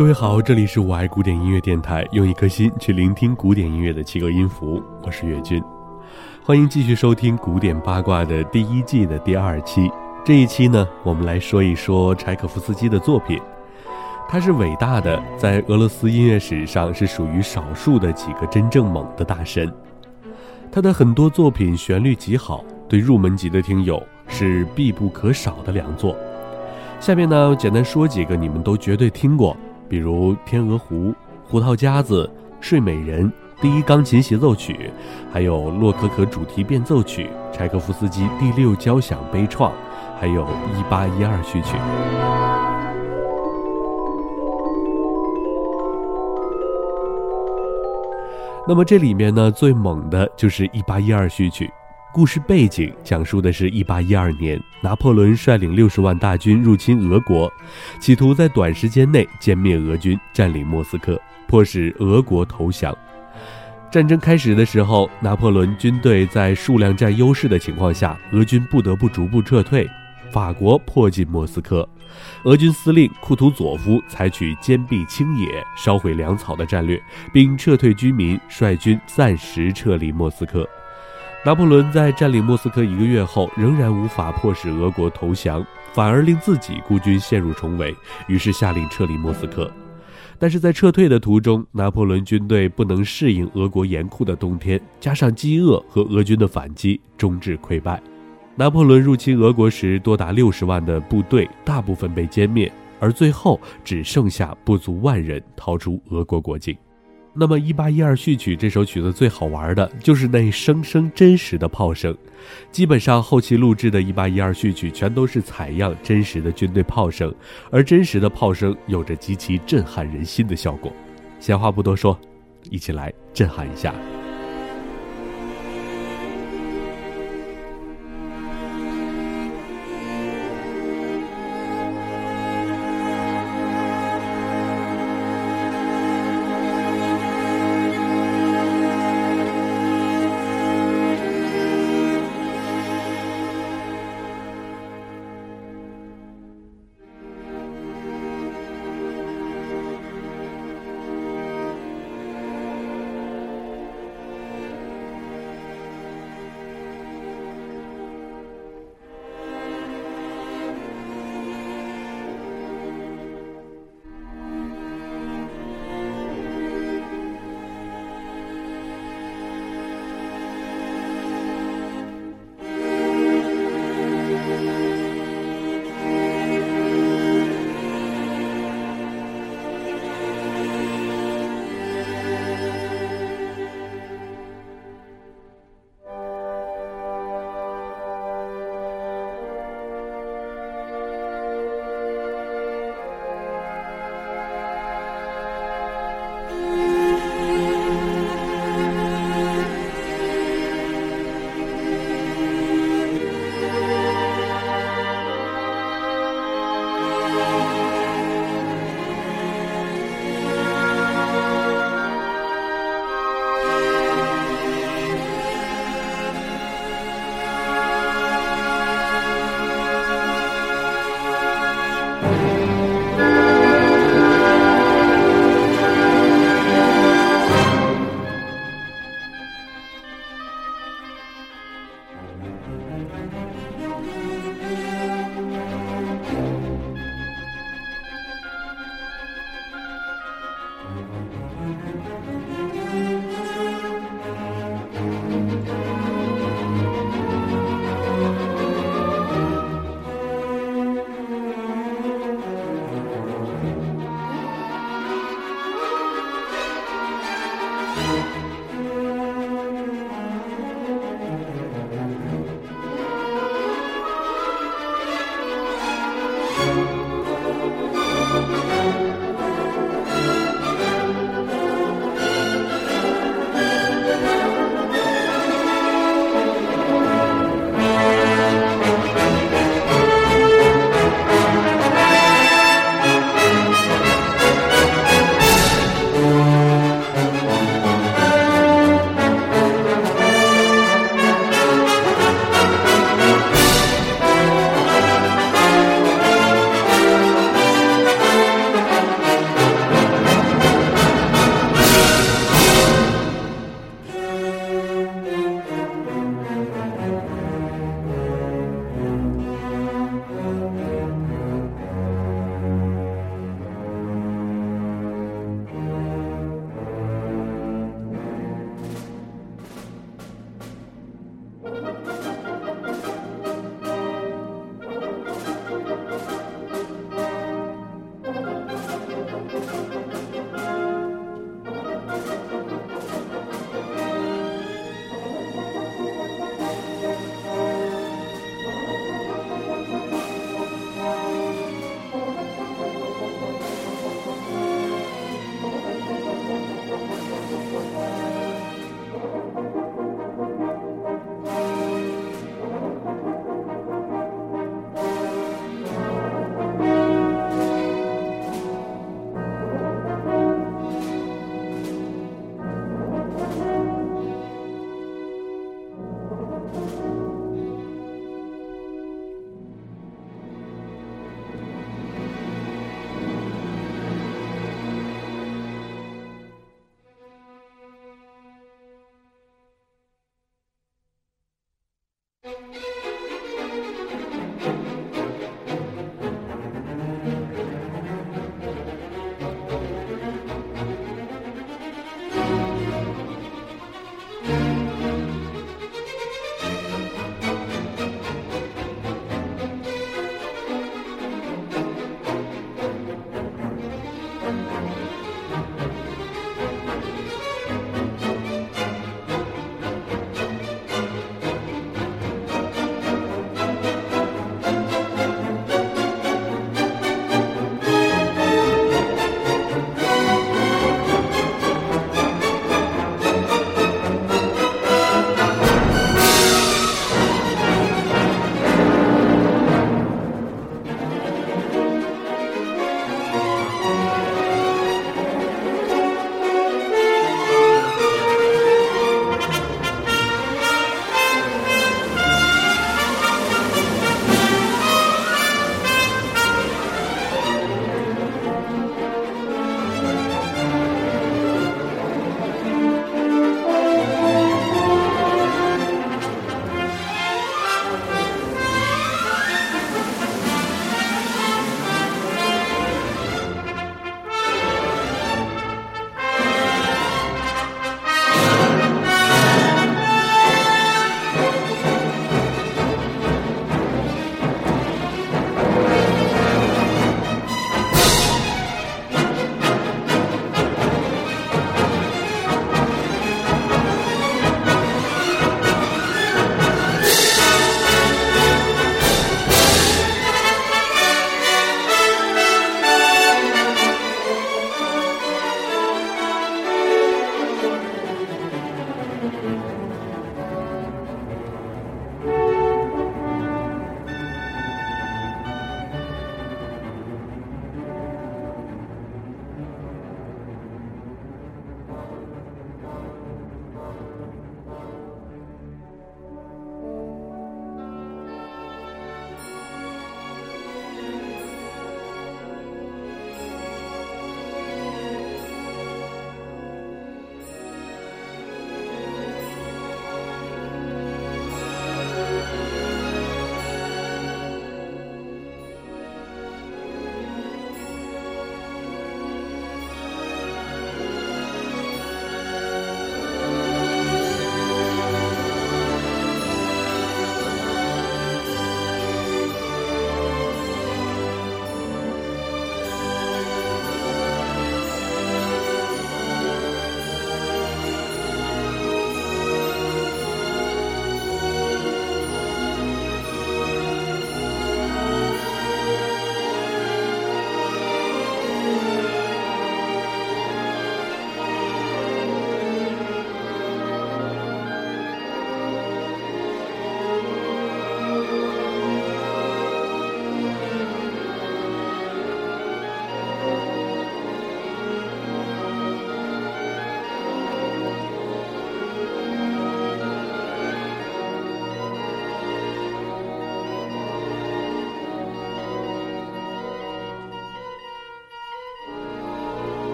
各位好，这里是我爱古典音乐电台，用一颗心去聆听古典音乐的七个音符。我是岳军，欢迎继续收听《古典八卦》的第一季的第二期。这一期呢，我们来说一说柴可夫斯基的作品。他是伟大的，在俄罗斯音乐史上是属于少数的几个真正猛的大神。他的很多作品旋律极好，对入门级的听友是必不可少的良作。下面呢，简单说几个你们都绝对听过。比如《天鹅湖》《胡桃夹子》《睡美人》第一钢琴协奏曲，还有《洛可可主题变奏曲》柴可夫斯基第六交响悲怆，还有一八一二序曲。那么这里面呢，最猛的就是一八一二序曲。故事背景讲述的是1812年，拿破仑率领60万大军入侵俄国，企图在短时间内歼灭俄军，占领莫斯科，迫使俄国投降。战争开始的时候，拿破仑军队在数量占优势的情况下，俄军不得不逐步撤退。法国迫近莫斯科，俄军司令库图佐夫采取坚壁清野、烧毁粮草的战略，并撤退居民，率军暂时撤离莫斯科。拿破仑在占领莫斯科一个月后，仍然无法迫使俄国投降，反而令自己孤军陷入重围，于是下令撤离莫斯科。但是在撤退的途中，拿破仑军队不能适应俄国严酷的冬天，加上饥饿和俄军的反击，终至溃败。拿破仑入侵俄国时，多达六十万的部队大部分被歼灭，而最后只剩下不足万人逃出俄国国境。那么，一八一二序曲这首曲子最好玩的就是那声声真实的炮声。基本上后期录制的一八一二序曲全都是采样真实的军队炮声，而真实的炮声有着极其震撼人心的效果。闲话不多说，一起来震撼一下。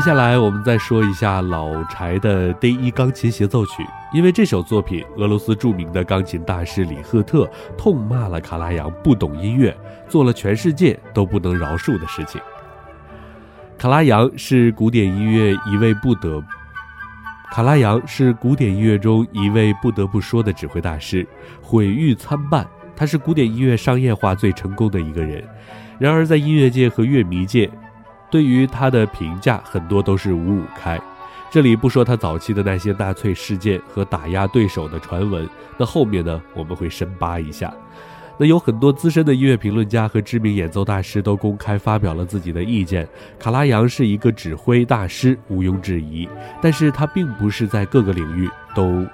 接下来我们再说一下老柴的第一钢琴协奏曲，因为这首作品，俄罗斯著名的钢琴大师李赫特痛骂了卡拉扬不懂音乐，做了全世界都不能饶恕的事情。卡拉扬是古典音乐一位不得，卡拉扬是古典音乐中一位不得不说的指挥大师，毁誉参半。他是古典音乐商业化最成功的一个人，然而在音乐界和乐迷界。对于他的评价，很多都是五五开。这里不说他早期的那些纳粹事件和打压对手的传闻，那后面呢，我们会深扒一下。那有很多资深的音乐评论家和知名演奏大师都公开发表了自己的意见。卡拉扬是一个指挥大师，毋庸置疑。但是他并不是在各个领域都，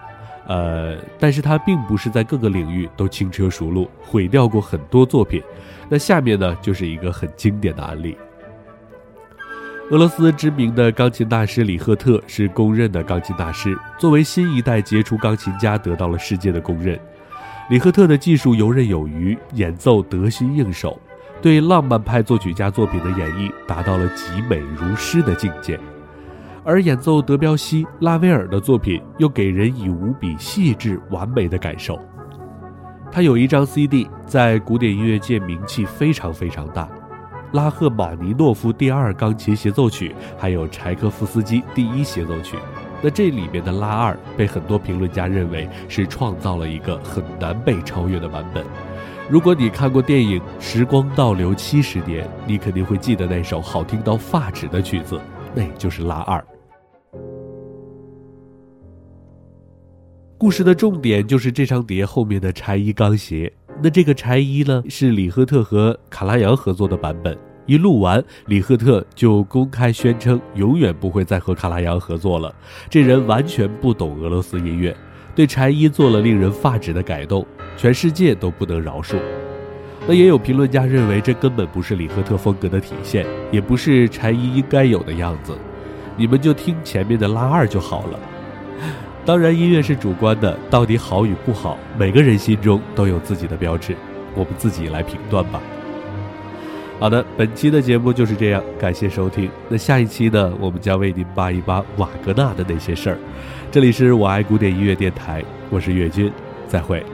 呃，但是他并不是在各个领域都轻车熟路，毁掉过很多作品。那下面呢，就是一个很经典的案例。俄罗斯知名的钢琴大师李赫特是公认的钢琴大师，作为新一代杰出钢琴家，得到了世界的公认。李赫特的技术游刃有余，演奏得心应手，对浪漫派作曲家作品的演绎达到了极美如诗的境界。而演奏德彪西、拉威尔的作品，又给人以无比细致完美的感受。他有一张 CD，在古典音乐界名气非常非常大。拉赫玛尼诺夫第二钢琴协奏曲，还有柴可夫斯基第一协奏曲。那这里面的拉二被很多评论家认为是创造了一个很难被超越的版本。如果你看过电影《时光倒流七十年》，你肯定会记得那首好听到发指的曲子，那就是拉二。故事的重点就是这张碟后面的柴一钢协。那这个柴一呢，是李赫特和卡拉扬合作的版本。一录完，李赫特就公开宣称永远不会再和卡拉扬合作了。这人完全不懂俄罗斯音乐，对柴一做了令人发指的改动，全世界都不能饶恕。那也有评论家认为，这根本不是李赫特风格的体现，也不是柴一应该有的样子。你们就听前面的拉二就好了。当然，音乐是主观的，到底好与不好，每个人心中都有自己的标志，我们自己来评断吧。好的，本期的节目就是这样，感谢收听。那下一期呢，我们将为您扒一扒瓦格纳的那些事儿。这里是我爱古典音乐电台，我是岳军，再会。